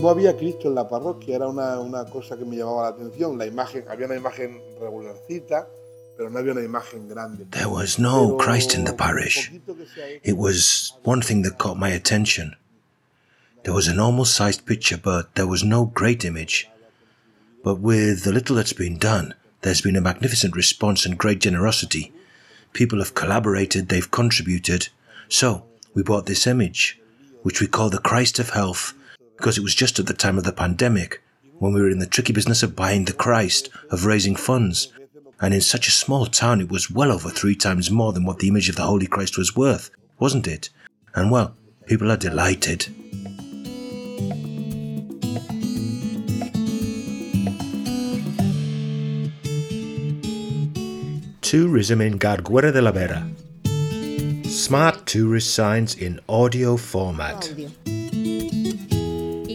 no había Cristo en la parroquia, era una, una cosa que me llamaba la atención. La imagen, había una imagen regularcita, pero no había una imagen grande. There was no Christ in the parish. It was one thing that caught my attention. There was a normal sized picture, but there was no great image. But with the little that's been done, there's been a magnificent response and great generosity. People have collaborated, they've contributed. So, we bought this image, which we call the Christ of Health, because it was just at the time of the pandemic, when we were in the tricky business of buying the Christ, of raising funds. And in such a small town, it was well over three times more than what the image of the Holy Christ was worth, wasn't it? And well, people are delighted. Tourism in Garguera de la Vera. Smart tourist signs in audio format.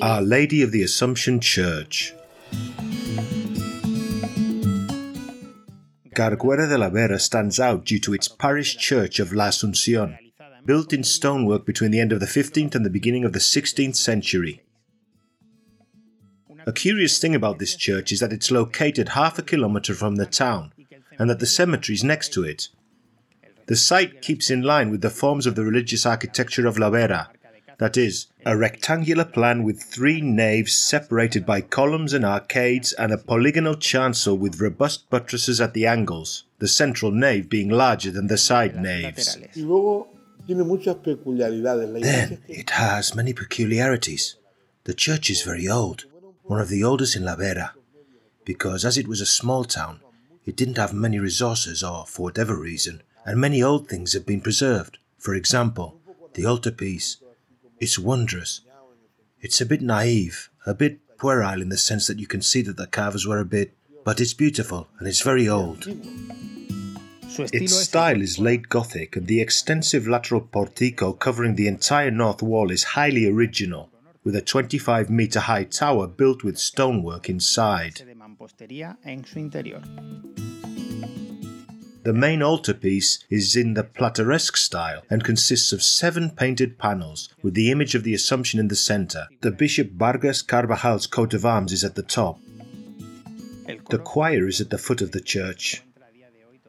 Our Lady of the Assumption Church. Garguera de la Vera stands out due to its parish church of La Asunción, built in stonework between the end of the 15th and the beginning of the 16th century. A curious thing about this church is that it's located half a kilometre from the town and that the cemetery is next to it. The site keeps in line with the forms of the religious architecture of La Vera, that is, a rectangular plan with three naves separated by columns and arcades and a polygonal chancel with robust buttresses at the angles, the central nave being larger than the side naves. Then it has many peculiarities. The church is very old, one of the oldest in La Vera, because as it was a small town, it didn't have many resources or for whatever reason, and many old things have been preserved. For example, the altarpiece. It's wondrous. It's a bit naive, a bit puerile in the sense that you can see that the carvers were a bit, but it's beautiful and it's very old. Its style is late Gothic, and the extensive lateral portico covering the entire north wall is highly original, with a 25 metre high tower built with stonework inside. The main altarpiece is in the Plateresque style and consists of seven painted panels with the image of the Assumption in the centre. The Bishop Vargas Carvajal's coat of arms is at the top. The choir is at the foot of the church.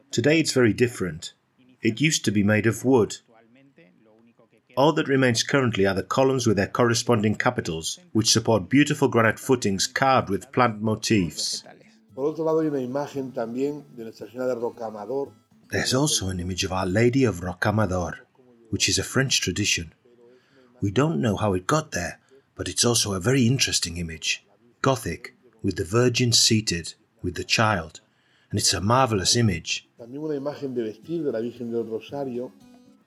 Today it's very different. It used to be made of wood. All that remains currently are the columns with their corresponding capitals, which support beautiful granite footings carved with plant motifs. There's also an image of Our Lady of Rocamadour, which is a French tradition. We don't know how it got there, but it's also a very interesting image. Gothic, with the Virgin seated, with the child, and it's a marvelous image.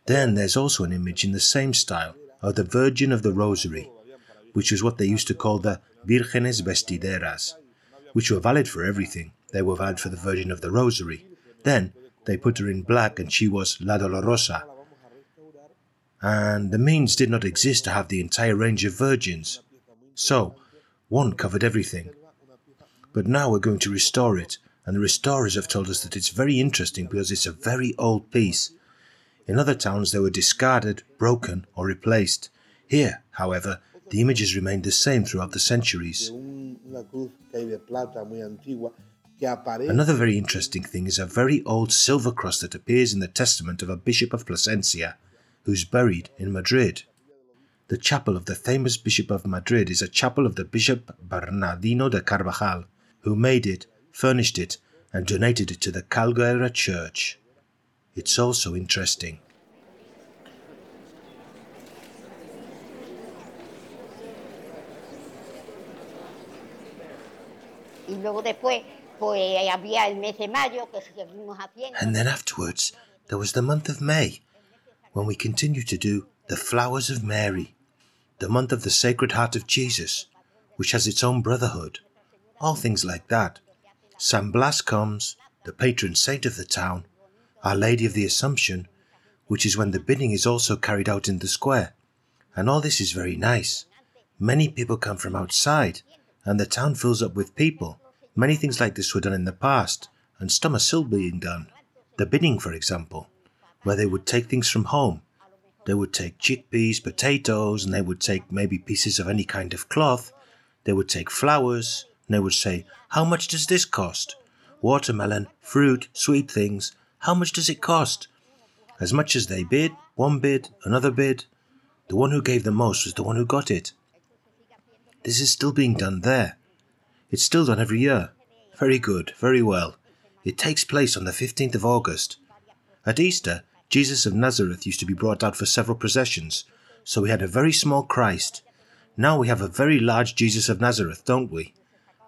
Then there's also an image in the same style of the Virgin of the Rosary, which was what they used to call the Vírgenes Vestideras, which were valid for everything. They were valid for the Virgin of the Rosary. Then they put her in black and she was La Dolorosa. And the means did not exist to have the entire range of virgins. So, one covered everything. But now we're going to restore it, and the restorers have told us that it's very interesting because it's a very old piece. In other towns they were discarded, broken, or replaced. Here, however, the images remained the same throughout the centuries. Another very interesting thing is a very old silver cross that appears in the testament of a bishop of Plasencia, who's buried in Madrid. The chapel of the famous Bishop of Madrid is a chapel of the Bishop Bernardino de Carvajal, who made it, furnished it, and donated it to the Garguera Church. It's also interesting. Luego después, pues había el mes de mayo que seguimos haciendo. And then afterwards, there was the month of May, when we continued to do the Flowers of Mary, the month of the Sacred Heart of Jesus, which has its own brotherhood, all things like that. San Blas comes, the patron saint of the town, Our Lady of the Assumption, which is when the bidding is also carried out in the square. And all this is very nice. Many people come from outside, and the town fills up with people. Many things like this were done in the past, and some are still being done. The bidding, for example, where they would take things from home. They would take chickpeas, potatoes, and they would take maybe pieces of any kind of cloth, they would take flowers and they would say, How much does this cost? Watermelon, fruit, sweet things, how much does it cost? As much as they bid, one bid, another bid. The one who gave the most was the one who got it. This is still being done there. It's still done every year. Very good, very well. It takes place on the 15th of August. At Easter, Jesus of Nazareth used to be brought out for several processions, so we had a very small Christ. Now we have a very large Jesus of Nazareth, don't we?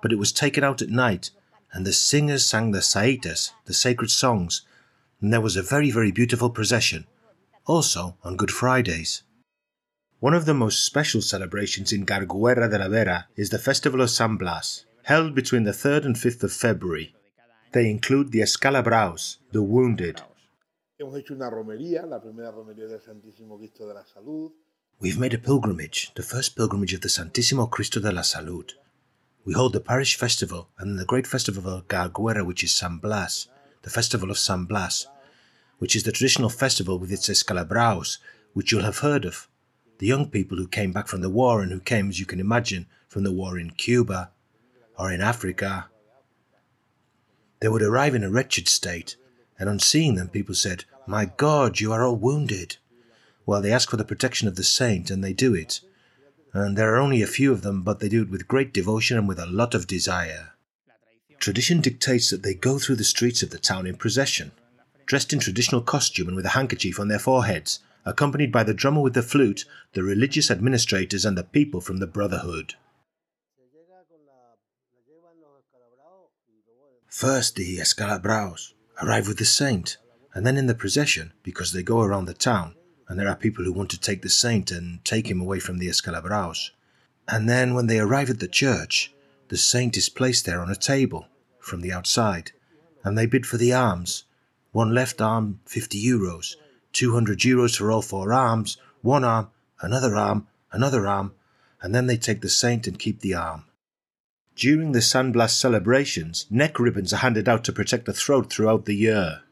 But it was taken out at night, and the singers sang the saetas, the sacred songs, and there was a very, very beautiful procession. Also on Good Fridays. One of the most special celebrations in Garguera de la Vera is the Festival of San Blas, held between the 3rd and 5th of February. They include the Escalabraos, the wounded. Hemos hecho una romería, la primera romería del Santísimo Cristo de la Salud. We've made a pilgrimage, the first pilgrimage of the Santísimo Cristo de la Salud. We hold the parish festival and then the great festival of Garguera, which is San Blas, the festival of San Blas, which is the traditional festival with its escalabraos, which you'll have heard of. The young people who came back from the war and who came, as you can imagine, from the war in Cuba or in Africa. They would arrive in a wretched state, and on seeing them, people said, My God, you are all wounded. Well, they ask for the protection of the saint, and they do it. And there are only a few of them, but they do it with great devotion and with a lot of desire. Tradition dictates that they go through the streets of the town in procession, dressed in traditional costume and with a handkerchief on their foreheads, accompanied by the drummer with the flute, the religious administrators, and the people from the Brotherhood. First, the Escalabraos arrive with the saint, and then in the procession, because they go around the town, and there are people who want to take the saint and take him away from the Escalabraos. And then, when they arrive at the church, the saint is placed there on a table from the outside, and they bid for the arms. One left arm, 50 euros, 200 euros for all four arms, one arm, another arm, another arm, and then they take the saint and keep the arm. During the San Blas celebrations, neck ribbons are handed out to protect the throat throughout the year.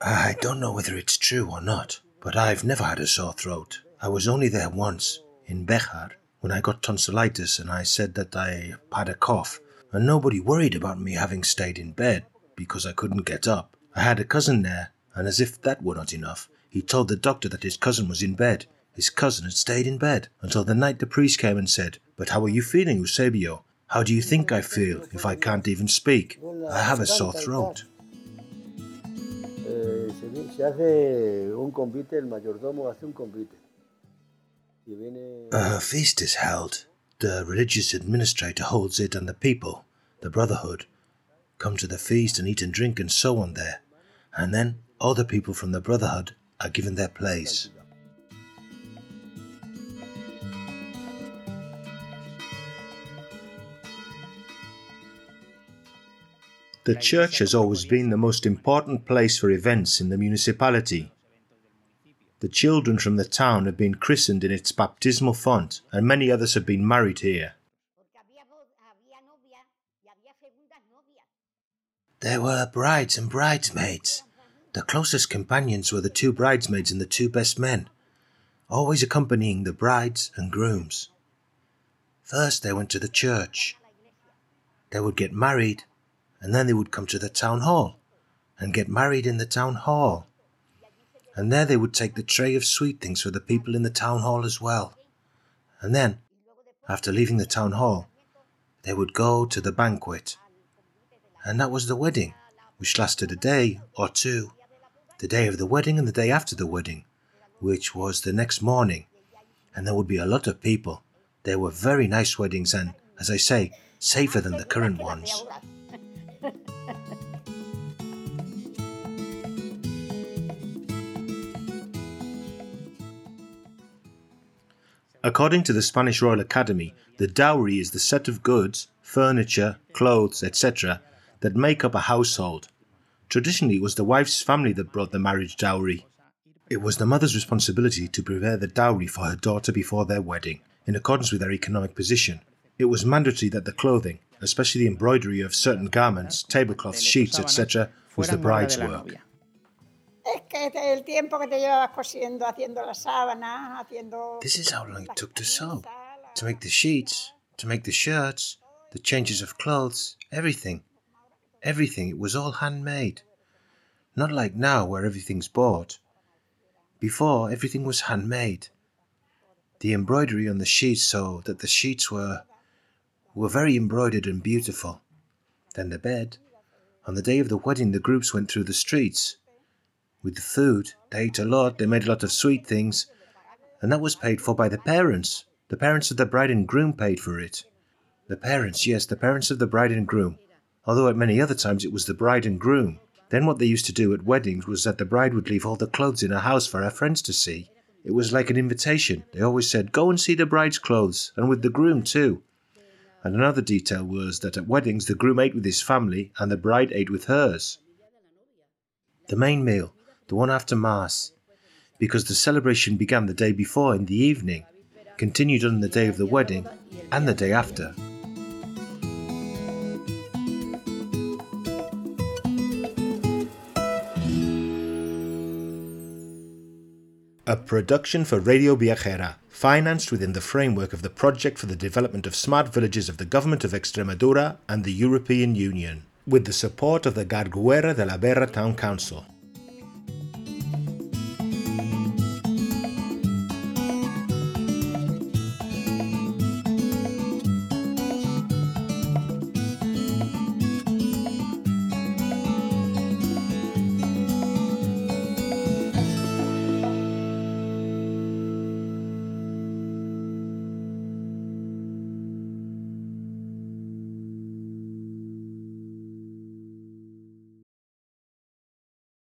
I don't know whether it's true or not, but I've never had a sore throat. I was only there once, in Bejar, when I got tonsillitis and I said that I had a cough, and nobody worried about me having stayed in bed because I couldn't get up. I had a cousin there, and as if that were not enough, he told the doctor that his cousin was in bed. His cousin had stayed in bed until the night the priest came and said, But how are you feeling, Eusebio? How do you think I feel if I can't even speak? I have a sore throat. A feast is held. The religious administrator holds it, and the people, the brotherhood, come to the feast and eat and drink and so on there. And then other people from the brotherhood are given their place. The church has always been the most important place for events in the municipality. The children from the town have been christened in its baptismal font, and many others have been married here. There were brides and bridesmaids. The closest companions were the two bridesmaids and the two best men, always accompanying the brides and grooms. First, they went to the church. They would get married, and then they would come to the town hall and get married in the town hall. And there they would take the tray of sweet things for the people in the town hall as well. And then, after leaving the town hall, they would go to the banquet. And that was the wedding, which lasted a day or two. The day of the wedding and the day after the wedding, which was the next morning. And there would be a lot of people. They were very nice weddings and, as I say, safer than the current ones. According to the Spanish Royal Academy, the dowry is the set of goods, furniture, clothes, etc., that make up a household. Traditionally, it was the wife's family that brought the marriage dowry. It was the mother's responsibility to prepare the dowry for her daughter before their wedding, in accordance with their economic position. It was mandatory that the clothing, especially the embroidery of certain garments, tablecloths, sheets, etc., was the bride's work. Es que el tiempo que te llevabas cosiendo, haciendo las sábanas, haciendo... This is how long it took to sew, to make the sheets, to make the shirts, the changes of clothes, everything. Everything, it was all handmade. Not like now where everything's bought. Before, everything was handmade. The embroidery on the sheets so that the sheets were were very embroidered and beautiful. Then the bed. On the day of the wedding the groups went through the streets. With the food, they ate a lot, they made a lot of sweet things, and that was paid for by the parents. The parents of the bride and groom paid for it. The parents, yes, the parents of the bride and groom. Although at many other times it was the bride and groom. Then what they used to do at weddings was that the bride would leave all the clothes in her house for her friends to see. It was like an invitation. They always said, Go and see the bride's clothes, and with the groom too. And another detail was that at weddings the groom ate with his family and the bride ate with hers. The main meal, the one after Mass, because the celebration began the day before in the evening, continued on the day of the wedding, and the day after. A production for Radio Viajera, financed within the framework of the Project for the Development of Smart Villages of the Government of Extremadura and the European Union, with the support of the Garguera de la Vera Town Council.